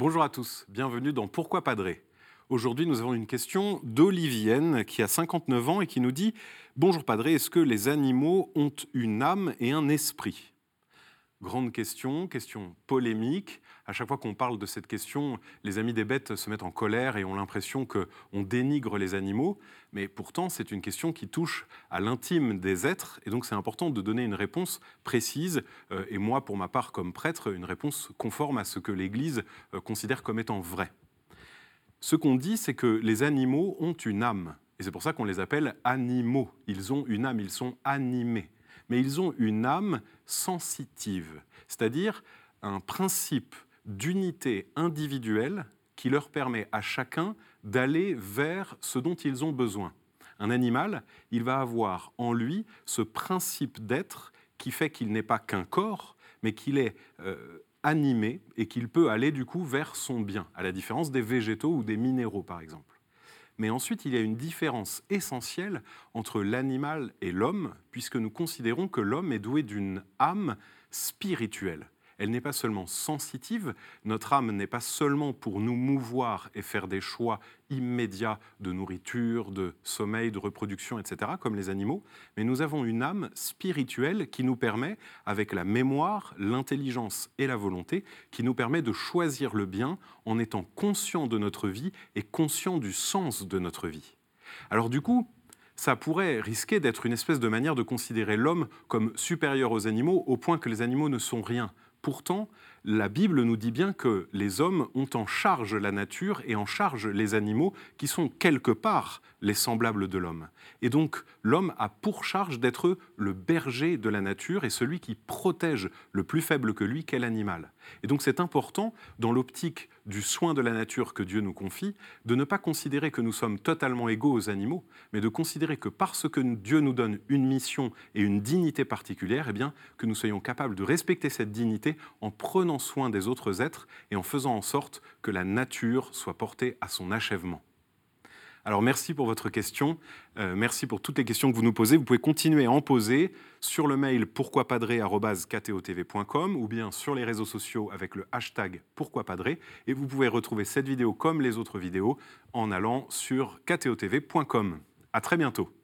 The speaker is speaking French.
Bonjour à tous, bienvenue dans Pourquoi Padré Aujourd'hui, nous avons une question d'Olivienne qui a 59 ans et qui nous dit Bonjour Padré, est-ce que les animaux ont une âme et un esprit? Grande question, question polémique. À chaque fois qu'on parle de cette question, les amis des bêtes se mettent en colère et ont l'impression qu'on dénigre les animaux. Mais pourtant, c'est une question qui touche à l'intime des êtres. Et donc, c'est important de donner une réponse précise. Euh, et moi, pour ma part, comme prêtre, une réponse conforme à ce que l'Église euh, considère comme étant vrai. Ce qu'on dit, c'est que les animaux ont une âme. Et c'est pour ça qu'on les appelle animaux. Ils ont une âme, ils sont animés mais ils ont une âme sensitive, c'est-à-dire un principe d'unité individuelle qui leur permet à chacun d'aller vers ce dont ils ont besoin. Un animal, il va avoir en lui ce principe d'être qui fait qu'il n'est pas qu'un corps, mais qu'il est euh, animé et qu'il peut aller du coup vers son bien, à la différence des végétaux ou des minéraux par exemple. Mais ensuite, il y a une différence essentielle entre l'animal et l'homme, puisque nous considérons que l'homme est doué d'une âme spirituelle elle n'est pas seulement sensitive, notre âme n'est pas seulement pour nous mouvoir et faire des choix immédiats de nourriture, de sommeil, de reproduction, etc., comme les animaux, mais nous avons une âme spirituelle qui nous permet, avec la mémoire, l'intelligence et la volonté, qui nous permet de choisir le bien en étant conscient de notre vie et conscient du sens de notre vie. Alors du coup, ça pourrait risquer d'être une espèce de manière de considérer l'homme comme supérieur aux animaux au point que les animaux ne sont rien. Pourtant, la Bible nous dit bien que les hommes ont en charge la nature et en charge les animaux qui sont quelque part les semblables de l'homme. Et donc l'homme a pour charge d'être le berger de la nature et celui qui protège le plus faible que lui, qu'est l'animal. Et donc c'est important, dans l'optique du soin de la nature que Dieu nous confie, de ne pas considérer que nous sommes totalement égaux aux animaux, mais de considérer que parce que Dieu nous donne une mission et une dignité particulière, eh bien, que nous soyons capables de respecter cette dignité en prenant soin des autres êtres et en faisant en sorte que la nature soit portée à son achèvement. Alors merci pour votre question, euh, merci pour toutes les questions que vous nous posez. Vous pouvez continuer à en poser sur le mail pourquoipadré.com ou bien sur les réseaux sociaux avec le hashtag pourquoipadré. Et vous pouvez retrouver cette vidéo comme les autres vidéos en allant sur ktotv.com. À très bientôt.